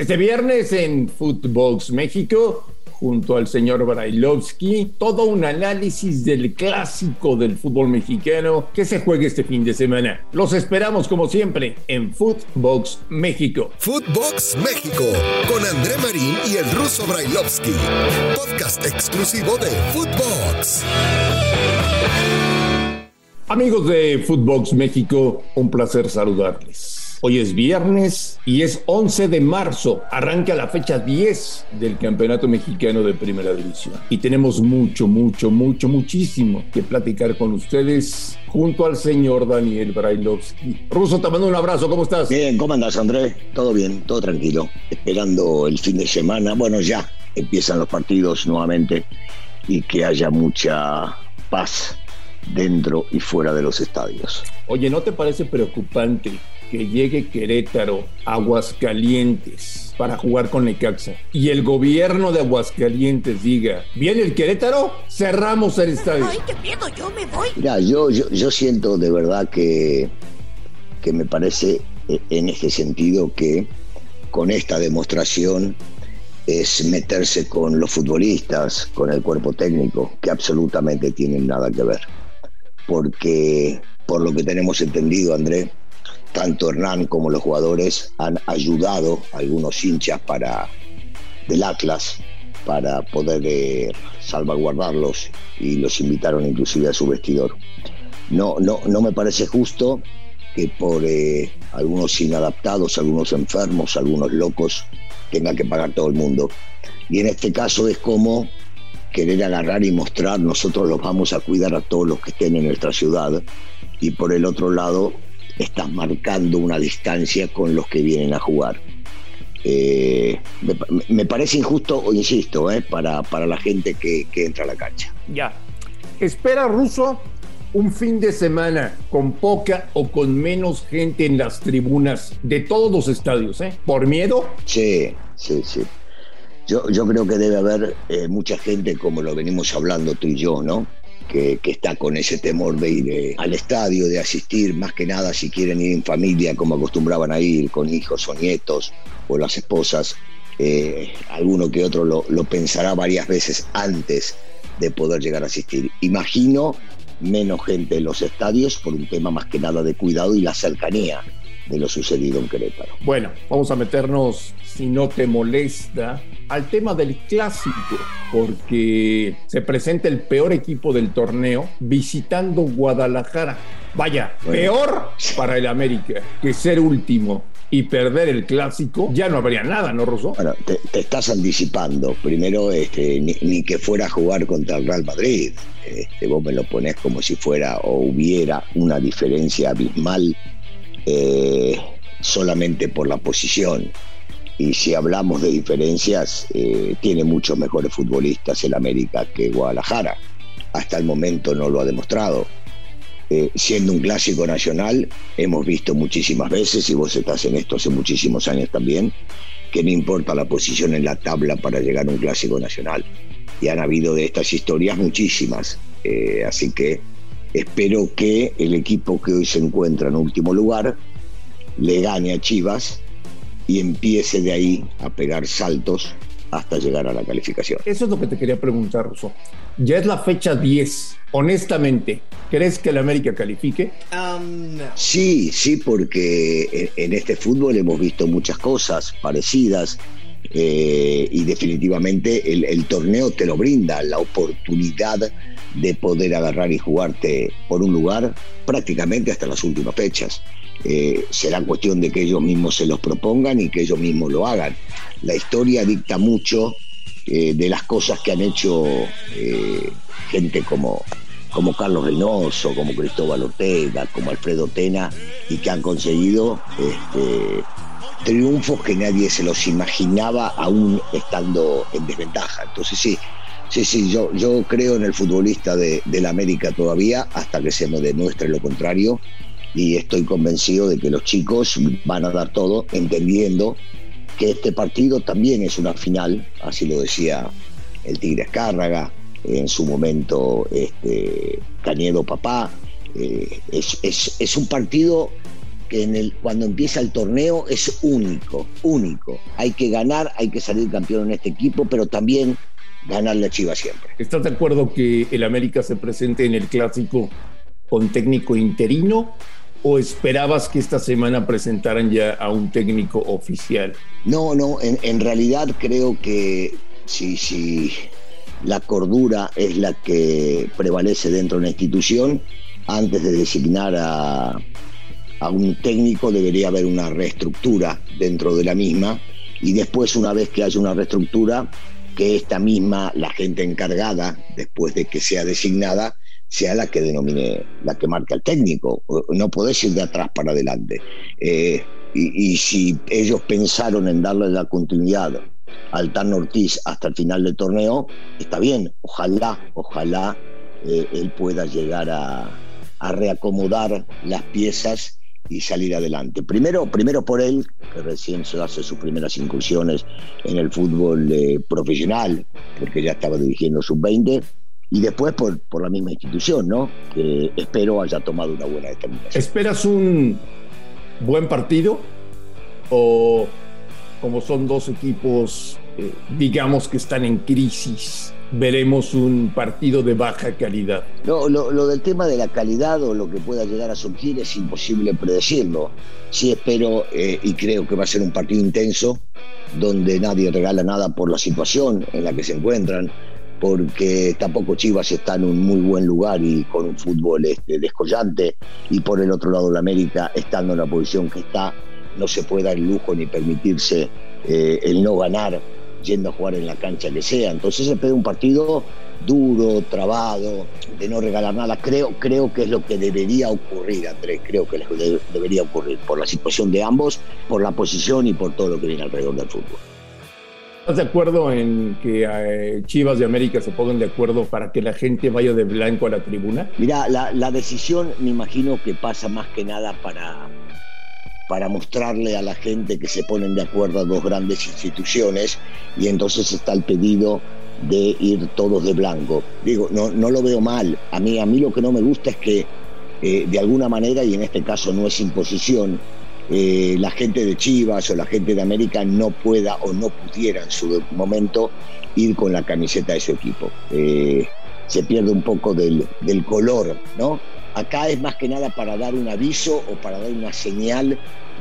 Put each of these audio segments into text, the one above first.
Este viernes en Footbox México, junto al señor Brailovsky, todo un análisis del clásico del fútbol mexicano que se juegue este fin de semana. Los esperamos como siempre en Footbox México. Footbox México, con André Marín y el ruso Brailovsky. Podcast exclusivo de Footbox. Amigos de Footbox México, un placer saludarles. Hoy es viernes y es 11 de marzo. Arranca la fecha 10 del Campeonato Mexicano de Primera División. Y tenemos mucho, mucho, mucho, muchísimo que platicar con ustedes junto al señor Daniel Brailovsky. Ruso, te mando un abrazo. ¿Cómo estás? Bien, ¿cómo andas, Andrés? Todo bien, todo tranquilo. Esperando el fin de semana. Bueno, ya empiezan los partidos nuevamente y que haya mucha paz dentro y fuera de los estadios. Oye, ¿no te parece preocupante que llegue Querétaro, Aguascalientes, para jugar con Necaxa, y el gobierno de Aguascalientes diga, viene el Querétaro, cerramos el estadio. Ay, qué miedo, yo me voy. Mira, yo, yo, yo siento de verdad que, que me parece eh, en este sentido que con esta demostración es meterse con los futbolistas, con el cuerpo técnico, que absolutamente tienen nada que ver. Porque por lo que tenemos entendido, André, tanto Hernán como los jugadores han ayudado a algunos hinchas para del Atlas para poder eh, salvaguardarlos y los invitaron inclusive a su vestidor. No, no, no me parece justo que por eh, algunos inadaptados, algunos enfermos, algunos locos, tenga que pagar todo el mundo. Y en este caso es como querer agarrar y mostrar, nosotros los vamos a cuidar a todos los que estén en nuestra ciudad. Y por el otro lado, estás marcando una distancia con los que vienen a jugar. Eh, me, parece injusto, o insisto, eh, para, para la gente que, que entra a la cancha. Ya. Espera, Ruso, un fin de semana con poca o con menos gente en las tribunas de todos los estadios, ¿eh? ¿Por miedo? Sí, sí, sí. Yo, yo creo que debe haber eh, mucha gente, como lo venimos hablando tú y yo, ¿no? Que, está con ese temor de ir eh, al estadio, de asistir, más que nada si quieren ir en familia, como acostumbraban a ir, con hijos o nietos o las esposas. Eh, alguno que otro lo, lo pensará varias veces antes de poder llegar a asistir. Imagino menos gente en los estadios por un tema más que nada de cuidado y la cercanía de lo sucedido en Querétaro. Bueno, vamos a meternos, si no te molesta, al tema del clásico, porque se presenta el peor equipo del torneo visitando Guadalajara. Vaya, peor para el América que ser último y perder el clásico, ya no habría nada, ¿no, Rosso? Bueno, te, estás anticipando. Primero, este, ni, que fuera a jugar contra el Real Madrid. Este, vos me lo pones como si fuera o hubiera una diferencia abismal eh, solamente por la posición. Y si hablamos de diferencias, eh, tiene muchos mejores futbolistas el América que Guadalajara. Hasta el momento no lo ha demostrado. Eh, siendo un clásico nacional, hemos visto muchísimas veces, y vos estás en esto hace muchísimos años también, que no importa la posición en la tabla para llegar a un clásico nacional. Y han habido de estas historias muchísimas. así que Espero que el equipo que hoy se encuentra en último lugar le gane a Chivas y empiece de ahí a pegar saltos hasta llegar a la calificación. Eso es lo que te quería preguntar, Russo. Ya es la fecha 10. Honestamente, ¿crees que el América califique? Um, sí, sí, porque en este fútbol hemos visto muchas cosas parecidas. Eh, y definitivamente el, el, torneo te lo brinda, la oportunidad de poder agarrar y jugarte por un lugar prácticamente hasta las últimas fechas. Eh, será cuestión de que ellos mismos se los propongan y que ellos mismos lo hagan. La historia dicta mucho eh, de las cosas que han hecho eh, gente como, como Carlos Reynoso, como Cristóbal Ortega, como Alfredo Tena, y que han conseguido este, triunfos que nadie se los imaginaba aún estando en desventaja. Entonces sí, Sí, sí, yo, yo creo en el futbolista de, la América todavía hasta que se me demuestre lo contrario y estoy convencido de que los chicos van a dar todo entendiendo que este partido también es una final, así lo decía el Tigre Escárraga, en su momento este, Cañedo Papá, eh, es, es, es un partido que en el, cuando empieza el torneo es único, único. Hay que ganar, hay que salir campeón en este equipo, pero también ganar la Chivas siempre. ¿Estás de acuerdo que el América se presente en el clásico con técnico interino o esperabas que esta semana presentaran ya a un técnico oficial? No, no, en, realidad creo que si, si la cordura es la que prevalece dentro de una institución, antes de designar a, a un técnico debería haber una reestructura dentro de la misma y después una vez que haya una reestructura, que esta misma, la gente encargada, después de que sea designada, sea la que denomine, la que marca el técnico. No podés ir de atrás para adelante. Eh, y, si ellos pensaron en darle la continuidad al Tan Ortiz hasta el final del torneo, está bien. Ojalá, ojalá eh, él pueda llegar a, reacomodar las piezas y salir adelante. Primero, primero por él, que recién se hace sus primeras incursiones en el fútbol eh, profesional, porque ya estaba dirigiendo sub-20, y después por, por la misma institución, ¿no? Que espero haya tomado una buena determinación. ¿Esperas un buen partido? ¿O como son dos equipos, eh, digamos que están en crisis, veremos un partido de baja calidad? No, lo, del tema de la calidad o lo que pueda llegar a surgir es imposible predecirlo. Sí espero eh, y creo que va a ser un partido intenso, donde nadie regala nada por la situación en la que se encuentran porque tampoco Chivas está en un muy buen lugar y con un fútbol este, descollante, y por el otro lado la América, estando en la posición que está, no se puede dar lujo ni permitirse eh, el no ganar yendo a jugar en la cancha que sea. Entonces se pide un partido duro, trabado, de no regalar nada. Creo, creo que es lo que debería ocurrir, Andrés, creo que debería ocurrir por la situación de ambos, por la posición y por todo lo que viene alrededor del fútbol. ¿Estás de acuerdo en que eh, Chivas de América se pongan de acuerdo para que la gente vaya de blanco a la tribuna? Mira, la, decisión me imagino que pasa más que nada para, para mostrarle a la gente que se ponen de acuerdo a dos grandes instituciones y entonces está el pedido de ir todos de blanco. Digo, no, no lo veo mal. A mí, a mí lo que no me gusta es que eh, de alguna manera, y en este caso no es imposición, eh, la gente de Chivas o la gente de América no pueda o no pudiera en su momento ir con la camiseta de su equipo. Eh, se pierde un poco del, del, color, ¿no? Acá es más que nada para dar un aviso o para dar una señal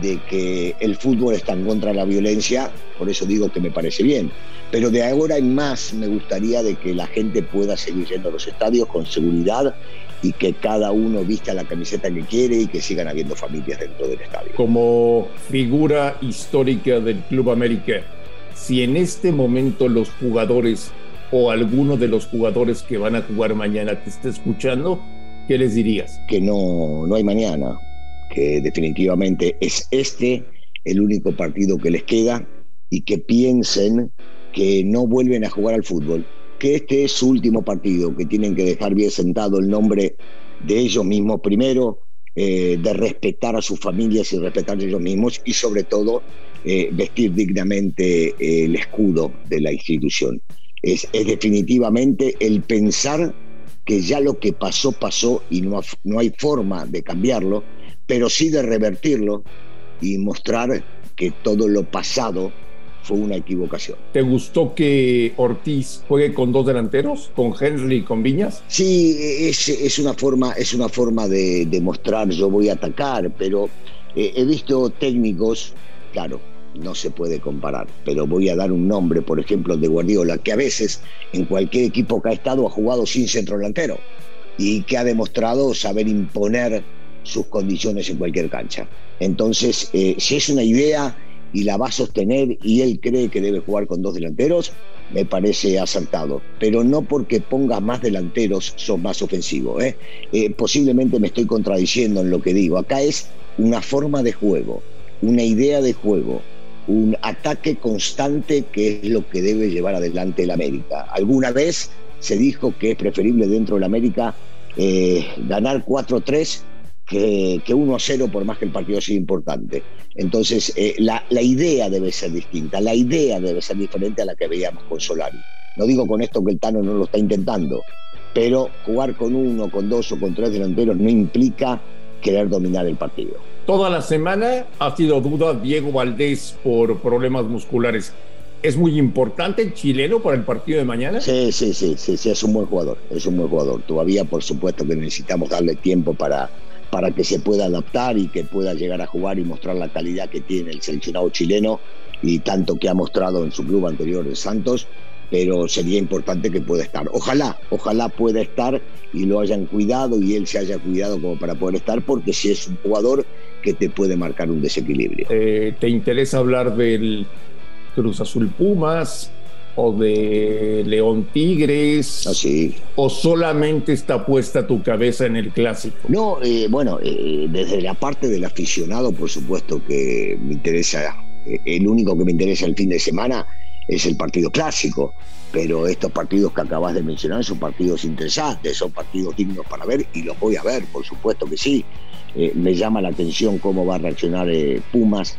de que el fútbol está en contra de la violencia, por eso digo que me parece bien. Pero de ahora en más me gustaría de que la gente pueda seguir yendo a los estadios con seguridad y que cada uno vista la camiseta que quiere y que sigan habiendo familias dentro del estadio. Como figura histórica del Club América, si en este momento los jugadores o alguno de los jugadores que van a jugar mañana te está escuchando, ¿qué les dirías? Que no, no hay mañana, que definitivamente es este el único partido que les queda y que piensen que no vuelven a jugar al fútbol que este es su último partido, que tienen que dejar bien sentado el nombre de ellos mismos primero, eh, de respetar a sus familias y respetar a ellos mismos y sobre todo eh, vestir dignamente eh, el escudo de la institución. Es, es, definitivamente el pensar que ya lo que pasó pasó y no, no hay forma de cambiarlo, pero sí de revertirlo y mostrar que todo lo pasado fue una equivocación. ¿Te gustó que Ortiz juegue con dos delanteros, con Henry y con Viñas? Sí, es, es una forma, es una forma de, demostrar yo voy a atacar, pero eh, he visto técnicos, claro, no se puede comparar, pero voy a dar un nombre, por ejemplo, de Guardiola, que a veces en cualquier equipo que ha estado ha jugado sin centro delantero y que ha demostrado saber imponer sus condiciones en cualquier cancha. Entonces, eh, si es una idea y la va a sostener y él cree que debe jugar con dos delanteros, me parece acertado. Pero no porque ponga más delanteros son más ofensivos. ¿eh? Eh, posiblemente me estoy contradiciendo en lo que digo. Acá es una forma de juego, una idea de juego, un ataque constante que es lo que debe llevar adelante el América. Alguna vez se dijo que es preferible dentro del América eh, ganar 4-3 que, que 1 a 0 por más que el partido sea importante. Entonces, eh, la, la, idea debe ser distinta, la idea debe ser diferente a la que veíamos con Solari. No digo con esto que el Tano no lo está intentando, pero jugar con uno, con dos o con tres delanteros no implica querer dominar el partido. Toda la semana ha sido duda Diego Valdés por problemas musculares. ¿Es muy importante el chileno para el partido de mañana? Sí, sí, sí, sí, sí, es un buen jugador, es un buen jugador. Todavía, por supuesto, que necesitamos darle tiempo para, para que se pueda adaptar y que pueda llegar a jugar y mostrar la calidad que tiene el seleccionado chileno y tanto que ha mostrado en su club anterior de Santos, pero sería importante que pueda estar. Ojalá, ojalá pueda estar y lo hayan cuidado y él se haya cuidado como para poder estar, porque si es un jugador que te puede marcar un desequilibrio. Eh, ¿Te interesa hablar del Cruz Azul Pumas? o de León Tigres? Así. Ah, ¿O solamente está puesta tu cabeza en el clásico? No, eh, bueno, eh, desde la parte del aficionado, por supuesto que me interesa, eh, el único que me interesa el fin de semana es el partido clásico, pero estos partidos que acabas de mencionar son partidos interesantes, son partidos dignos para ver y los voy a ver, por supuesto que sí. me llama la atención cómo va a reaccionar Pumas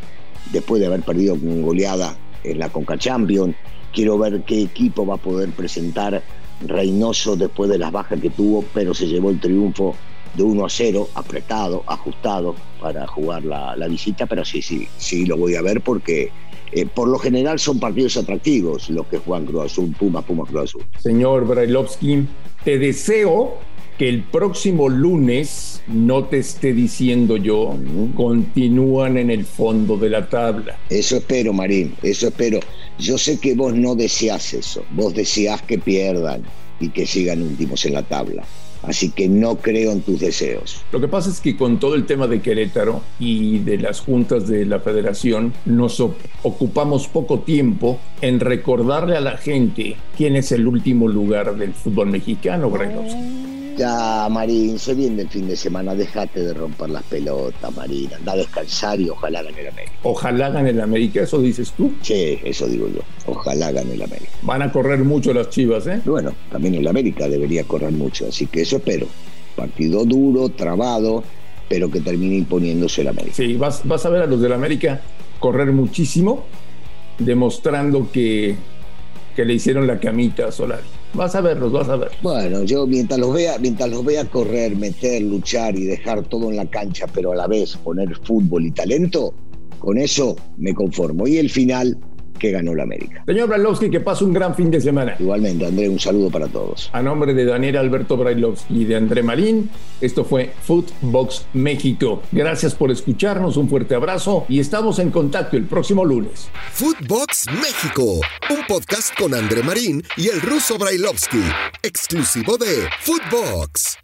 después de haber perdido con goleada en la Conca Champions Quiero ver qué equipo va a poder presentar Reynoso después de las bajas que tuvo, pero se llevó el triunfo de 1 a 0, apretado, ajustado para jugar la, visita, pero sí, sí, sí lo voy a ver porque eh, por lo general son partidos atractivos los que juegan Cruz Azul, Puma, Puma, Cruz Azul. Señor Brailovsky, te deseo que el próximo lunes no te esté diciendo yo, continúan en el fondo de la tabla. Eso espero, Marín, eso espero. Yo sé que vos no deseas eso, vos deseas que pierdan y que sigan últimos en la tabla. Así que no creo en tus deseos. Lo que pasa es que con todo el tema de Querétaro y de las juntas de la federación, nos ocupamos poco tiempo en recordarle a la gente quién es el último lugar del fútbol mexicano, Brailovsky. Ya, Marín, se viene el fin de semana, déjate de romper las pelotas, Marín. Anda a descansar y ojalá gane el América. Ojalá gane el América, ¿eso dices tú? Sí, eso digo yo. Ojalá gane el América. Van a correr mucho las chivas, ¿eh? Bueno, también el América debería correr mucho, así que eso espero. Partido duro, trabado, pero que termine imponiéndose el América. Sí, vas, vas a ver a los del América correr muchísimo, demostrando que, que le hicieron la camita a Solari. Vas a verlos, vas a ver. Bueno, yo mientras los vea, mientras los vea correr, meter, luchar y dejar todo en la cancha, pero a la vez poner fútbol y talento, con eso me conformo. Y el final que ganó la América. Señor Brailovsky, que pase un gran fin de semana. Igualmente, André, un saludo para todos. A nombre de Daniel Alberto Brailovsky y de André Marín, esto fue Footbox México. Gracias por escucharnos, un fuerte abrazo y estamos en contacto el próximo lunes. Footbox México, un podcast con André Marín y el ruso Brailovsky, exclusivo de Footbox.